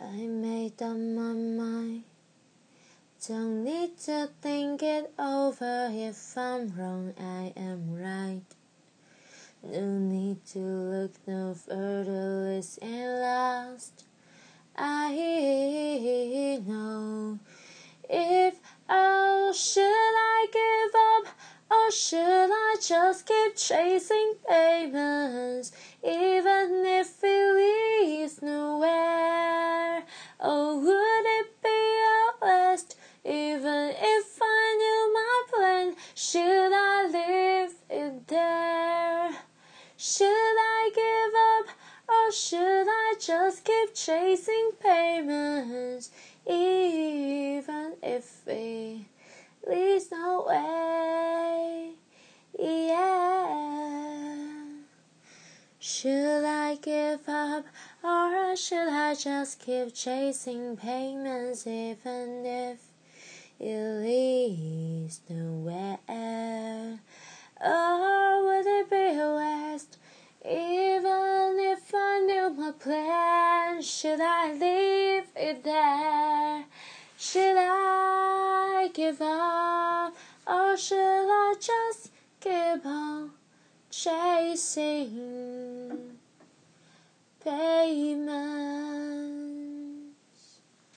I made up my mind. Don't need to think it over. If I'm wrong, I am right. No need to look no further, listen last. I know if oh should I give up or should I just keep chasing pavements even if Should I give up or should I just keep chasing pavements even if it leads nowhere? Yeah. Should I give up or should I just keep chasing pavements even if it leads nowhere? Or would it be a waste even if I knew my plan? Should I leave it there? Should I give up or should I just keep on chasing pavements?